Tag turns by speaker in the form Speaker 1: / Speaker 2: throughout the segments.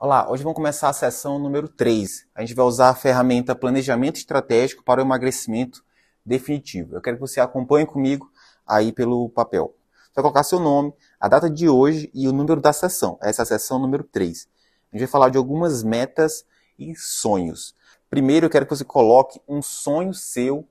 Speaker 1: Olá, hoje vamos começar a sessão número 3. A gente vai usar a ferramenta Planejamento Estratégico para o Emagrecimento Definitivo. Eu quero que você acompanhe comigo aí pelo papel. Você vai colocar seu nome, a data de hoje e o número da sessão. Essa é a sessão número 3. A gente vai falar de algumas metas e sonhos. Primeiro, eu quero que você coloque um sonho seu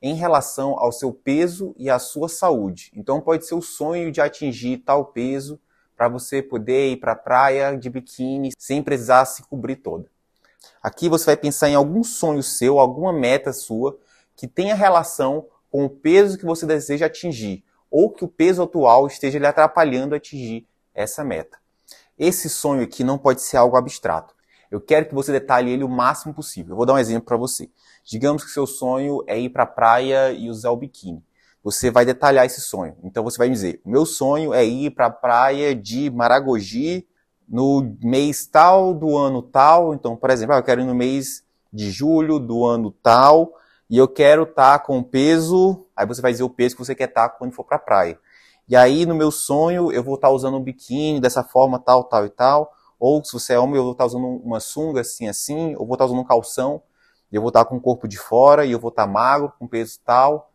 Speaker 1: em relação ao seu peso e à sua saúde. Então, pode ser o sonho de atingir tal peso para você poder ir para a praia de biquíni sem precisar se cobrir toda. Aqui você vai pensar em algum sonho seu, alguma meta sua que tenha relação com o peso que você deseja atingir ou que o peso atual esteja lhe atrapalhando a atingir essa meta. Esse sonho aqui não pode ser algo abstrato. Eu quero que você detalhe ele o máximo possível. Eu vou dar um exemplo para você. Digamos que seu sonho é ir para a praia e usar o biquíni você vai detalhar esse sonho. Então você vai dizer: o meu sonho é ir para a praia de Maragogi no mês tal do ano tal. Então, por exemplo, ah, eu quero ir no mês de julho do ano tal e eu quero estar tá com peso. Aí você vai dizer o peso que você quer estar tá quando for para a praia. E aí, no meu sonho, eu vou estar tá usando um biquíni dessa forma, tal, tal e tal. Ou se você é homem, eu vou estar usando uma sunga assim, assim. Ou vou estar usando um calção. Eu vou estar com o corpo de fora e eu vou estar magro, com peso tal.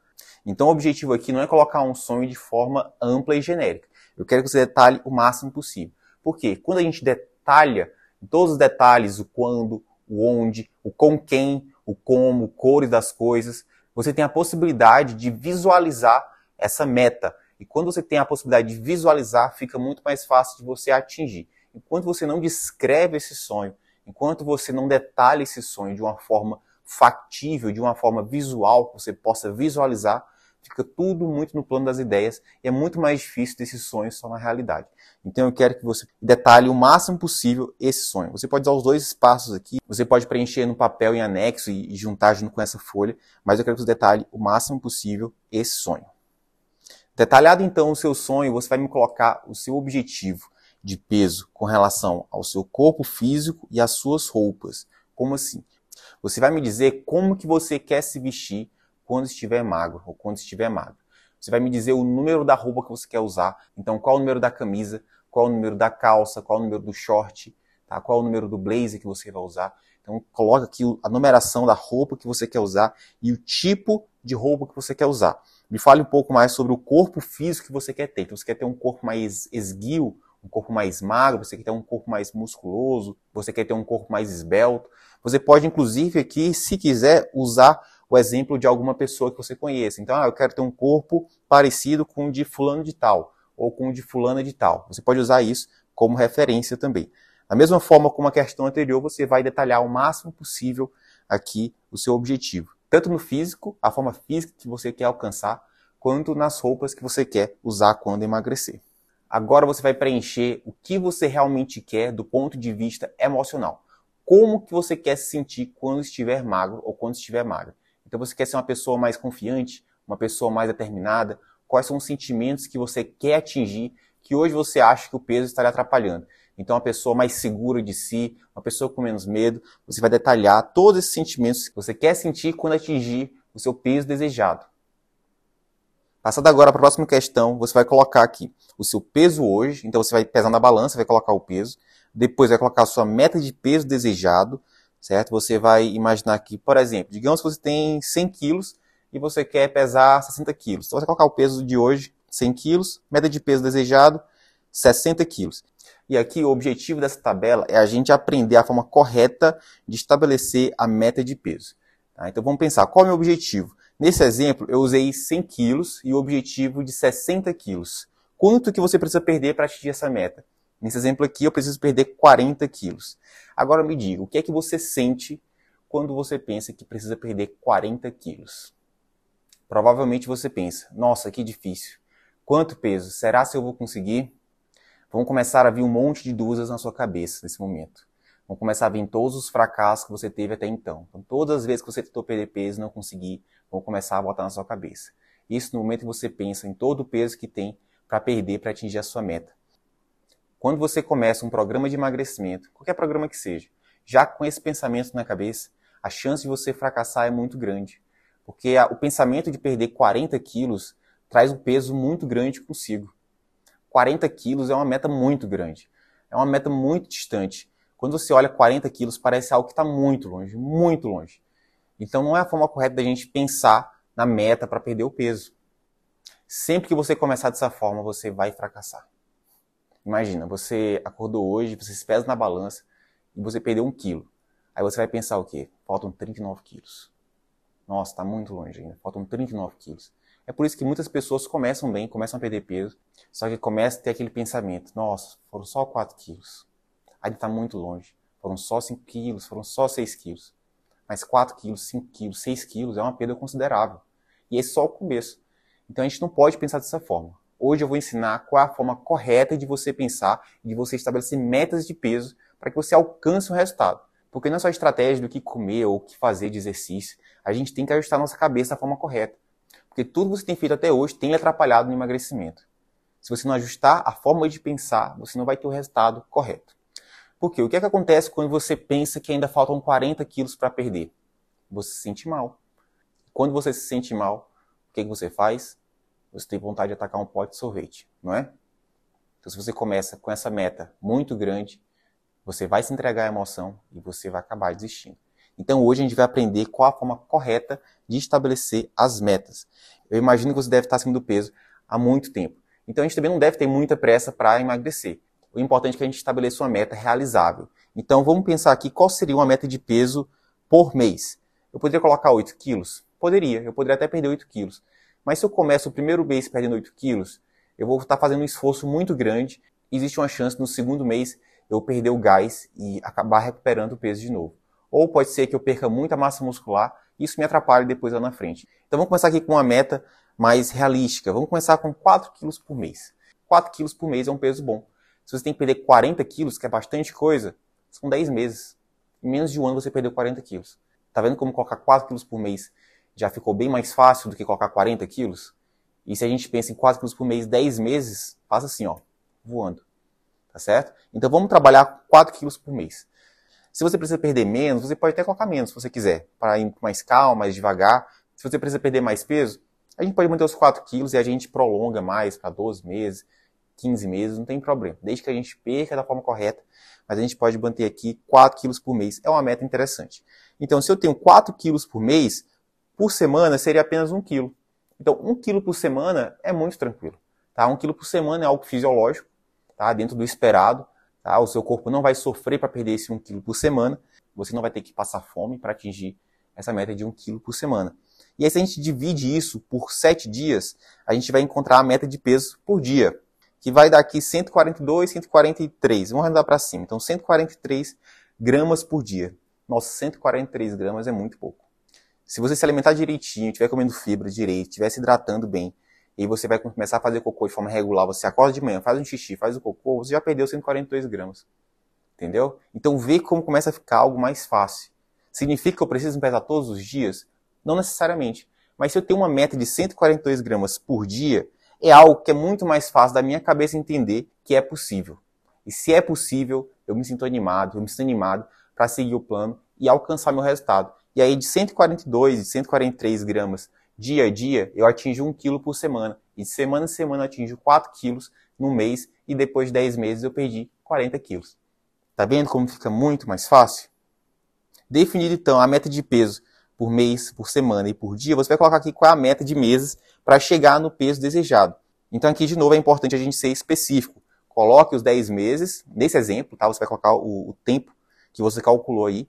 Speaker 1: Então o objetivo aqui não é colocar um sonho de forma ampla e genérica. Eu quero que você detalhe o máximo possível. Por quê? Quando a gente detalha todos os detalhes, o quando, o onde, o com quem, o como, cores das coisas, você tem a possibilidade de visualizar essa meta. E quando você tem a possibilidade de visualizar, fica muito mais fácil de você atingir. Enquanto você não descreve esse sonho, enquanto você não detalha esse sonho de uma forma factível, de uma forma visual, que você possa visualizar, fica tudo muito no plano das ideias e é muito mais difícil desse sonho só na realidade. Então eu quero que você detalhe o máximo possível esse sonho. Você pode usar os dois espaços aqui, você pode preencher no papel em anexo e, juntar junto com essa folha, mas eu quero que você detalhe o máximo possível esse sonho. Detalhado então o seu sonho, você vai me colocar o seu objetivo de peso com relação ao seu corpo físico e às suas roupas. Como assim? Você vai me dizer como que você quer se vestir quando estiver magro ou quando estiver magro. Você vai me dizer o número da roupa que você quer usar. Então, qual o número da camisa, qual o número da calça, qual o número do short, tá? qual o número do blazer que você vai usar. Então, coloca aqui a numeração da roupa que você quer usar e o tipo de roupa que você quer usar. Me fale um pouco mais sobre o corpo físico que você quer ter. Então, você quer ter um corpo mais esguio, um corpo mais magro, você quer ter um corpo mais musculoso, você quer ter um corpo mais esbelto. Você pode, inclusive, aqui, se quiser, usar o exemplo de alguma pessoa que você conheça. Então, ah, eu quero ter um corpo parecido com o de fulano de tal, ou com o de fulana de tal. Você pode usar isso como referência também. Da mesma forma como a questão anterior, você vai detalhar o máximo possível aqui o seu objetivo. Tanto no físico, a forma física que você quer alcançar, quanto nas roupas que você quer usar quando emagrecer. Agora você vai preencher o que você realmente quer do ponto de vista emocional como que você quer se sentir quando estiver magro ou quando estiver magra. Então você quer ser uma pessoa mais confiante, uma pessoa mais determinada, quais são os sentimentos que você quer atingir que hoje você acha que o peso está lhe atrapalhando. Então, uma pessoa mais segura de si, uma pessoa com menos medo, você vai detalhar todos esses sentimentos que você quer sentir quando atingir o seu peso desejado. Passando agora para a próxima questão, você vai colocar aqui o seu peso hoje, então você vai pesar na balança, vai colocar o peso depois vai colocar a sua meta de peso desejado, certo? Você vai imaginar aqui, por exemplo, digamos que você tem 100 quilos e você quer pesar 60 quilos. Então você colocar o peso de hoje, 100 quilos, meta de peso desejado, 60 quilos. E aqui o objetivo dessa tabela é a gente aprender a forma correta de estabelecer a meta de peso. Tá? Então vamos pensar, qual é o meu objetivo? Nesse exemplo, eu usei 100 quilos e o objetivo de 60 quilos. Quanto que você precisa perder para atingir essa meta? Nesse exemplo aqui, eu preciso perder 40 quilos. Agora me diga, o que é que você sente quando você pensa que precisa perder 40 quilos? Provavelmente você pensa, nossa, que difícil. Quanto peso? Será se eu vou conseguir? Vão começar a vir um monte de dúvidas na sua cabeça nesse momento. Vão começar a vir todos os fracassos que você teve até então. Então, todas as vezes que você tentou perder peso e não conseguir, vão começar a botar na sua cabeça. Isso no momento que você pensa em todo o peso que tem para perder para atingir a sua meta. Quando você começa um programa de emagrecimento, qualquer programa que seja, já com esse pensamento na cabeça, a chance de você fracassar é muito grande. Porque o pensamento de perder 40 quilos traz um peso muito grande consigo. 40 quilos é uma meta muito grande. É uma meta muito distante. Quando você olha 40 quilos, parece algo que está muito longe, muito longe. Então não é a forma correta da gente pensar na meta para perder o peso. Sempre que você começar dessa forma, você vai fracassar. Imagina, você acordou hoje, você se pesa na balança e você perdeu um quilo. Aí você vai pensar o quê? Faltam 39 quilos. Nossa, está muito longe ainda. Faltam 39 quilos. É por isso que muitas pessoas começam bem, começam a perder peso, só que começa a ter aquele pensamento: nossa, foram só 4 quilos. Ainda está muito longe. Foram só 5 quilos, foram só 6 quilos. Mas 4 quilos, 5 quilos, 6 quilos é uma perda considerável. E esse é só o começo. Então a gente não pode pensar dessa forma. Hoje eu vou ensinar qual é a forma correta de você pensar e de você estabelecer metas de peso para que você alcance o resultado. Porque não é só estratégia do que comer ou o que fazer de exercício. A gente tem que ajustar nossa cabeça da forma correta. Porque tudo que você tem feito até hoje tem lhe atrapalhado no emagrecimento. Se você não ajustar a forma de pensar, você não vai ter o resultado correto. Porque o que, é que acontece quando você pensa que ainda faltam 40 quilos para perder? Você se sente mal. Quando você se sente mal, o que, é que você faz? Você tem vontade de atacar um pote de sorvete, não é? Então, se você começa com essa meta muito grande, você vai se entregar à emoção e você vai acabar desistindo. Então hoje a gente vai aprender qual a forma correta de estabelecer as metas. Eu imagino que você deve estar acima do peso há muito tempo. Então a gente também não deve ter muita pressa para emagrecer. O importante é que a gente estabeleça uma meta realizável. Então vamos pensar aqui qual seria uma meta de peso por mês. Eu poderia colocar 8 quilos? Poderia, eu poderia até perder 8 quilos. Mas se eu começo o primeiro mês perdendo 8 quilos, eu vou estar fazendo um esforço muito grande. Existe uma chance no segundo mês eu perder o gás e acabar recuperando o peso de novo. Ou pode ser que eu perca muita massa muscular e isso me atrapalhe depois lá na frente. Então vamos começar aqui com uma meta mais realística. Vamos começar com 4 quilos por mês. 4 quilos por mês é um peso bom. Se você tem que perder 40 quilos, que é bastante coisa, são 10 meses. Em menos de um ano você perdeu 40 quilos. Tá vendo como colocar 4 quilos por mês já ficou bem mais fácil do que colocar 40 quilos? E se a gente pensa em 4 quilos por mês, 10 meses, passa assim, ó, voando. Tá certo? Então vamos trabalhar 4 quilos por mês. Se você precisa perder menos, você pode até colocar menos se você quiser, para ir mais calmo, mais devagar. Se você precisa perder mais peso, a gente pode manter os 4 quilos e a gente prolonga mais para 12 meses, 15 meses, não tem problema. Desde que a gente perca da forma correta, mas a gente pode manter aqui 4 quilos por mês. É uma meta interessante. Então, se eu tenho 4 quilos por mês, por semana seria apenas 1 quilo. Então, 1 quilo por semana é muito tranquilo. Tá? 1 quilo por semana é algo fisiológico, tá? dentro do esperado. Tá? O seu corpo não vai sofrer para perder esse 1 kg por semana. Você não vai ter que passar fome para atingir essa meta de 1 kg por semana. E aí, se a gente divide isso por 7 dias, a gente vai encontrar a meta de peso por dia, que vai dar aqui 142, 143. Vamos arredondar para cima. Então, 143 gramas por dia. Nossa, 143 gramas é muito pouco. Se você se alimentar direitinho, estiver comendo fibra direito, estiver se hidratando bem, e você vai começar a fazer cocô de forma regular, você acorda de manhã, faz um xixi, faz o cocô, você já perdeu 142 gramas. Entendeu? Então vê como começa a ficar algo mais fácil. Significa que eu preciso me pesar todos os dias? Não necessariamente. Mas se eu tenho uma meta de 142 gramas por dia, é algo que é muito mais fácil da minha cabeça entender que é possível. E se é possível, eu me sinto animado, eu me sinto animado para seguir o plano e alcançar meu resultado. E aí de 142 e 143 gramas dia a dia, eu atinjo 1 quilo por semana. E de semana a semana eu atinjo 4 quilos no mês e depois de 10 meses eu perdi 40 quilos. Tá vendo como fica muito mais fácil? Definido então a meta de peso por mês, por semana e por dia, você vai colocar aqui qual é a meta de meses para chegar no peso desejado. Então aqui de novo é importante a gente ser específico. Coloque os 10 meses, nesse exemplo, tá? Você vai colocar o, o tempo que você calculou aí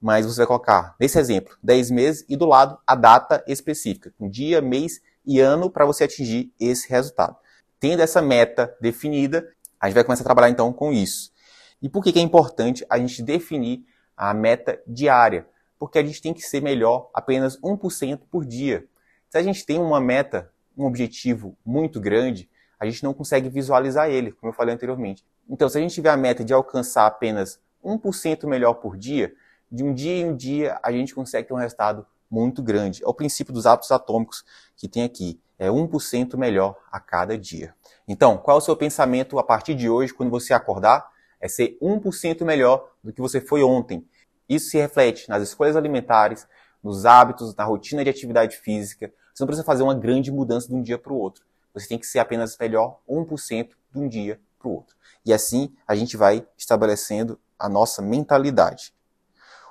Speaker 1: mas você vai colocar, nesse exemplo, 10 meses e do lado a data específica, um dia, mês e ano para você atingir esse resultado. Tendo essa meta definida, a gente vai começar a trabalhar então com isso. E por que, que é importante a gente definir a meta diária? Porque a gente tem que ser melhor apenas 1% por dia. Se a gente tem uma meta, um objetivo muito grande, a gente não consegue visualizar ele, como eu falei anteriormente. Então, se a gente tiver a meta de alcançar apenas 1% melhor por dia, de um dia em um dia a gente consegue ter um resultado muito grande. É o princípio dos hábitos atômicos que tem aqui. É 1% melhor a cada dia. Então, qual é o seu pensamento a partir de hoje, quando você acordar? É ser 1% melhor do que você foi ontem. Isso se reflete nas escolhas alimentares, nos hábitos, na rotina de atividade física. Você não precisa fazer uma grande mudança de um dia para o outro. Você tem que ser apenas melhor 1% de um dia para o outro. E assim a gente vai estabelecendo a nossa mentalidade.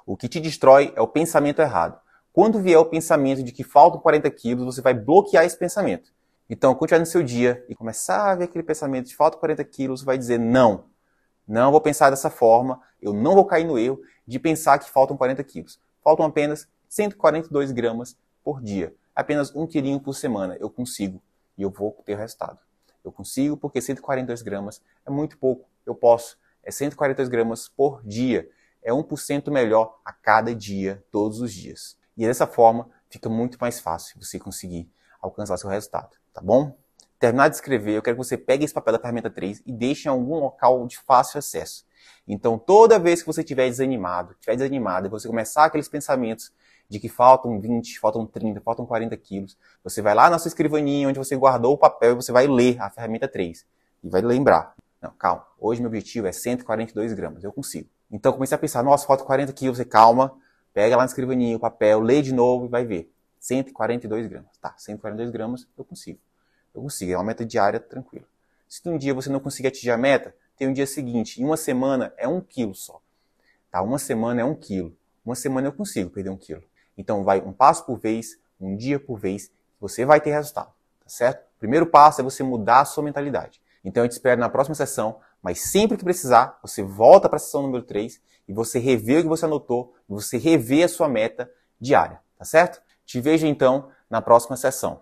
Speaker 1: O que te destrói é o pensamento errado. Quando vier o pensamento de que faltam 40 quilos, você vai bloquear esse pensamento. Então, quando estiver no seu dia e começar a ver aquele pensamento de falta 40 quilos, vai dizer não. Não vou pensar dessa forma, eu não vou cair no erro de pensar que faltam 40 quilos. Faltam apenas 142 gramas por dia. Apenas um quilinho por semana. Eu consigo e eu vou ter o resultado. Eu consigo porque 142 gramas é muito pouco. Eu posso. É 142 gramas por dia. É 1% melhor a cada dia, todos os dias. E dessa forma fica muito mais fácil você conseguir alcançar seu resultado, tá bom? Terminar de escrever, eu quero que você pegue esse papel da ferramenta 3 e deixe em algum local de fácil acesso. Então, toda vez que você estiver desanimado, estiver desanimado, e você começar aqueles pensamentos de que faltam 20, faltam 30, faltam 40 quilos, você vai lá na sua escrivaninha onde você guardou o papel e você vai ler a ferramenta 3. E vai lembrar. Não, calma. Hoje meu objetivo é 142 gramas. Eu consigo. Então comecei a pensar, nossa, falta 40 quilos. Você calma. Pega lá na escrivaninha o papel, lê de novo e vai ver. 142 gramas. Tá, 142 gramas eu consigo. Eu consigo. É uma meta diária tranquila. Se um dia você não conseguir atingir a meta, tem um dia seguinte. Em uma semana é um quilo só. Tá? Uma semana é um quilo. Uma semana eu consigo perder um quilo. Então vai um passo por vez, um dia por vez, você vai ter resultado, tá certo? O primeiro passo é você mudar a sua mentalidade. Então eu te espero na próxima sessão, mas sempre que precisar, você volta para a sessão número 3 e você revê o que você anotou, você revê a sua meta diária, tá certo? Te vejo então na próxima sessão.